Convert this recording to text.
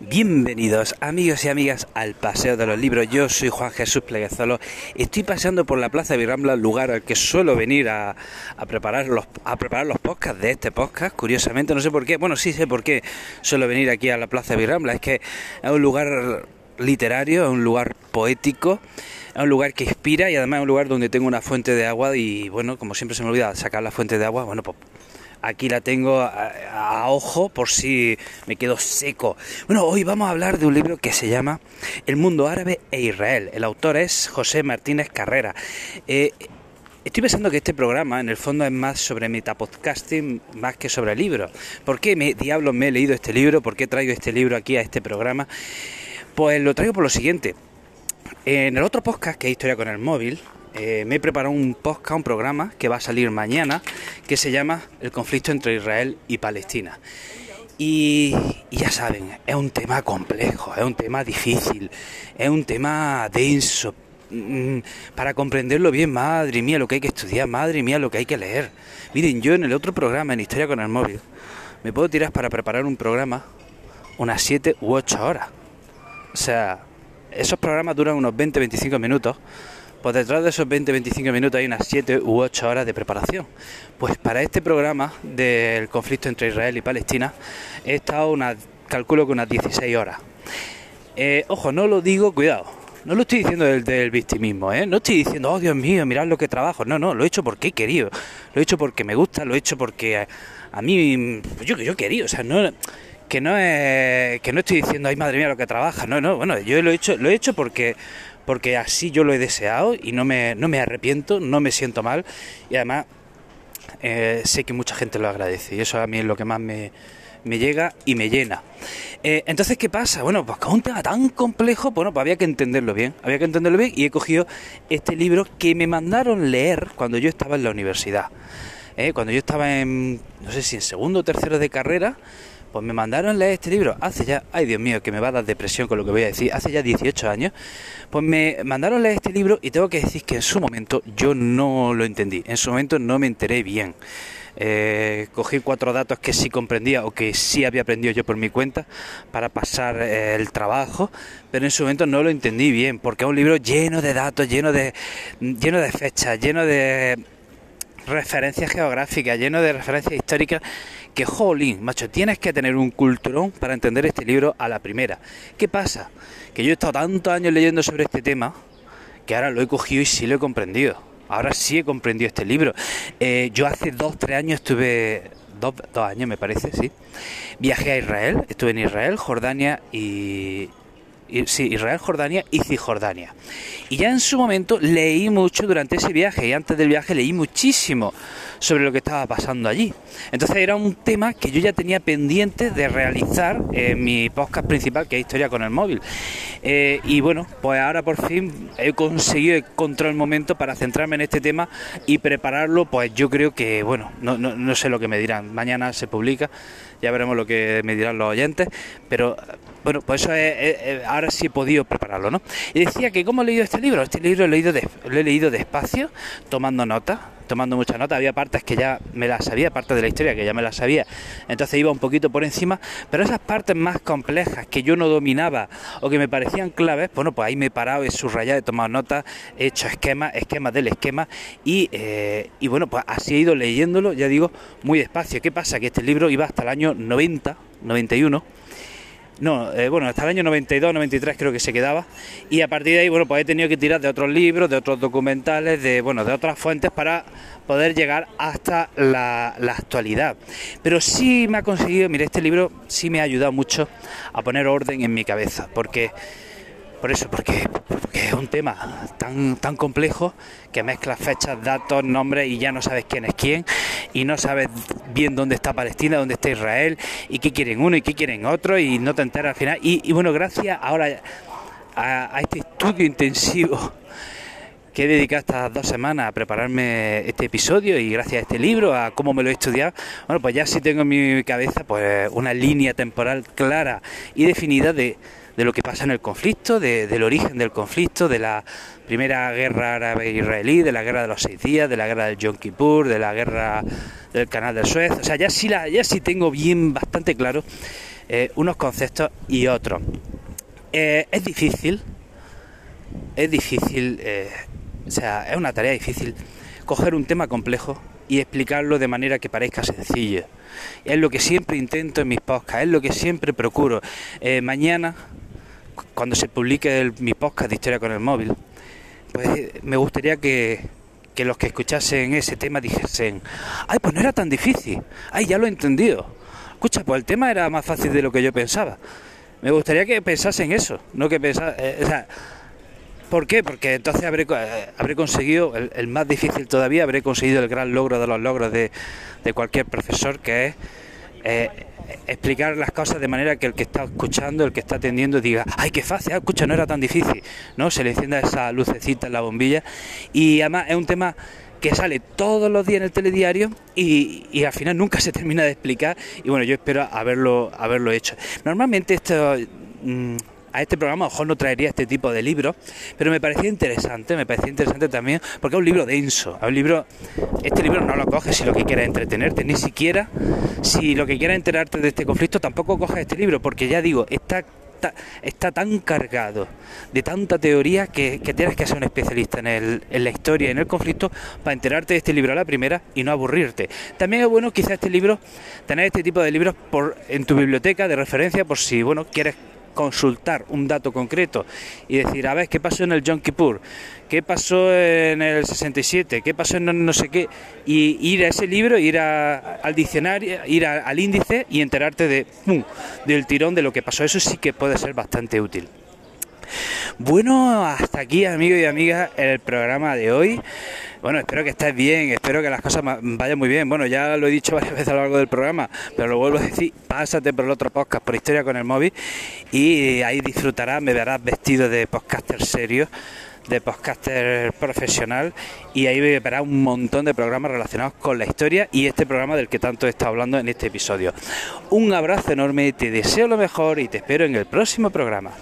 Bienvenidos amigos y amigas al Paseo de los Libros. Yo soy Juan Jesús Pleguezolo. Estoy paseando por la Plaza Virrambla, lugar al que suelo venir a, preparar los, a preparar los podcasts de este podcast. Curiosamente, no sé por qué. Bueno, sí sé por qué suelo venir aquí a la Plaza Virrambla. Es que es un lugar literario, es un lugar poético, es un lugar que inspira y además es un lugar donde tengo una fuente de agua y bueno, como siempre se me olvida sacar la fuente de agua, bueno, pues Aquí la tengo a, ojo por si me quedo seco. Bueno, hoy vamos a hablar de un libro que se llama El mundo árabe e Israel. El autor es José Martínez Carrera. Eh, estoy pensando que este programa en el fondo es más sobre metapodcasting más que sobre el libro. ¿Por qué diablos me he leído este libro? ¿Por qué traigo este libro aquí a este programa? Pues lo traigo por lo siguiente. En el otro podcast que es Historia con el móvil, eh, me he preparado un podcast, un programa que va a salir mañana, que se llama El conflicto entre Israel y Palestina. Y, ya saben, es un tema complejo, es un tema difícil, es un tema denso. Mm, para comprenderlo bien, madre mía, lo que hay que estudiar, madre mía, lo que hay que leer. Miren, yo en el otro programa, en Historia con el Móvil, me puedo tirar para preparar un programa unas 7 u 8 horas. O sea, esos programas duran unos 20-25 minutos pues detrás de esos 20-25 minutos hay unas 7 u 8 horas de preparación. Pues para este programa del conflicto entre Israel y Palestina he estado, una, calculo que unas 16 horas. Eh, ojo, no lo digo, cuidado, no lo estoy diciendo del, del victimismo, ¿eh? No estoy diciendo, oh Dios mío, mirad lo que trabajo. No, no, lo he hecho porque he querido. Lo he hecho porque me gusta, lo he hecho porque a, mí, yo, yo he querido. O sea, no, que no es, que no estoy diciendo, ay madre mía, lo que trabaja. No, no, bueno, yo lo he hecho, lo he hecho porque porque así yo lo he deseado y no me, no me arrepiento, no me siento mal y además eh, sé que mucha gente lo agradece y eso a mí es lo que más me, llega y me llena. Eh, entonces, ¿qué pasa? Bueno, pues con un tema tan complejo, bueno, pues había que entenderlo bien, había que entenderlo bien y he cogido este libro que me mandaron leer cuando yo estaba en la universidad. Eh, cuando yo estaba en, no sé si en segundo o tercero de carrera, pues me mandaron leer este libro hace ya, ay Dios mío, que me va a dar depresión con lo que voy a decir, hace ya 18 años. Pues me mandaron leer este libro y tengo que decir que en su momento yo no lo entendí, en su momento no me enteré bien. Eh, cogí cuatro datos que sí comprendía o que sí había aprendido yo por mi cuenta para pasar eh, el trabajo, pero en su momento no lo entendí bien, porque es un libro lleno de datos, lleno de, lleno de fechas, lleno de referencias geográficas, lleno de referencias históricas, que jolín, macho, tienes que tener un culturón para entender este libro a la primera. ¿Qué pasa? Que yo he estado tantos años leyendo sobre este tema que ahora lo he cogido y sí lo he comprendido. Ahora sí he comprendido este libro. Eh, yo hace dos, tres años estuve, dos, dos años me parece, sí, viajé a Israel, estuve en Israel, Jordania y, sí, Israel, Jordania y Cisjordania. Y ya en su momento leí mucho durante ese viaje y antes del viaje leí muchísimo sobre lo que estaba pasando allí. Entonces era un tema que yo ya tenía pendiente de realizar en mi podcast principal, que es Historia con el móvil. Eh, y bueno, pues ahora por fin he conseguido encontrar el momento para centrarme en este tema y prepararlo, pues yo creo que, bueno, no, no, no sé lo que me dirán. Mañana se publica, ya veremos lo que me dirán los oyentes, pero bueno, pues eso es, ahora sí he podido prepararlo, ¿no? Y decía que cómo he leído este libro, este libro lo he leído, lo he leído despacio, tomando notas, tomando mucha nota, había partes que ya me las sabía, partes de la historia que ya me las sabía, entonces iba un poquito por encima, pero esas partes más complejas que yo no dominaba o que me parecían claves, bueno, pues ahí me he parado, he subrayado, he tomado notas, he hecho esquemas, esquemas del esquema y, eh, y bueno, pues así he ido leyéndolo, ya digo, muy despacio. ¿Qué pasa? Que este libro iba hasta el año 90, 91 no, eh, bueno, hasta el año 92, 93 creo que se quedaba. Y a partir de ahí, bueno, pues he tenido que tirar de otros libros, de otros documentales, de, bueno, de otras fuentes para poder llegar hasta la, la actualidad. Pero sí me ha conseguido, mire, este libro sí me ha ayudado mucho a poner orden en mi cabeza, porque por eso, porque, es un tema tan, tan complejo que mezcla fechas, datos, nombres y ya no sabes quién es quién y no sabes bien dónde está Palestina, dónde está Israel y qué quieren uno y qué quieren otro y no te enteras al final. Y, bueno, gracias ahora a, a este estudio intensivo que he dedicado estas dos semanas a prepararme este episodio y gracias a este libro, a cómo me lo he estudiado, bueno, pues ya sí tengo en mi cabeza pues una línea temporal clara y definida de de lo que pasa en el conflicto, del origen del conflicto, de la primera guerra árabe-israelí, de la guerra de los seis días, de la guerra del Yom Kippur, de la guerra del canal del Suez. O sea, ya sí, la, ya sí tengo bien bastante claro eh, unos conceptos y otros. Eh, es difícil, es difícil, eh, o sea, es una tarea difícil coger un tema complejo y explicarlo de manera que parezca sencillo. Es lo que siempre intento en mis podcasts, es lo que siempre procuro. mañana, cuando se publique mi podcast de Historia con el Móvil, pues me gustaría que, que los que escuchasen ese tema dijesen, ay, pues no era tan difícil, ay, ya lo he entendido. Escucha, pues el tema era más fácil de lo que yo pensaba. Me gustaría que pensasen eso, no que pensasen... Eh, o sea, ¿Por qué? Porque entonces habré, eh, habré conseguido, el, más difícil todavía, habré conseguido el gran logro de los logros de, de cualquier profesor, que es eh, explicar las cosas de manera que el que está escuchando, el que está atendiendo, diga, ay, qué fácil, ah, escucha, no era tan difícil, ¿no? Se le encienda esa lucecita en la bombilla y además es un tema que sale todos los días en el telediario y, y, al final nunca se termina de explicar y bueno, yo espero haberlo, haberlo hecho. Normalmente esto... Mm, a este programa a lo mejor no traería este tipo de libros, pero me parecía interesante, me parecía interesante también, porque es un libro denso, es un libro, este libro no lo coges si lo que quieres entretenerte, ni siquiera si lo que quieres enterarte de este conflicto, tampoco coges este libro, porque ya digo, está está, tan cargado de tanta teoría que, tienes que ser un especialista en, el, en la historia en el conflicto para enterarte de este libro a la primera y no aburrirte. También es bueno quizás este libro, tener este tipo de libros por, en tu biblioteca de referencia por si bueno quieres consultar un dato concreto y decir, a ver, ¿qué pasó en el Yom Kippur? ¿Qué pasó en el 67? ¿Qué pasó en no sé qué? Y ir a ese libro, ir al diccionario, ir al índice y enterarte de, del tirón de lo que pasó. Eso sí que puede ser bastante útil. Bueno, hasta aquí amigos y amigas el programa de hoy. Bueno, espero que estés bien, espero que las cosas vayan muy bien. Bueno, ya lo he dicho varias veces a lo largo del programa, pero lo vuelvo a decir, pásate por el otro podcast, por Historia con el Móvil, y ahí disfrutarás, me verás vestido de podcaster serio de podcaster profesional y ahí verás un montón de programas relacionados con la historia y este programa del que tanto estado hablando en este episodio. Un abrazo enorme, te deseo lo mejor y te espero en el próximo programa.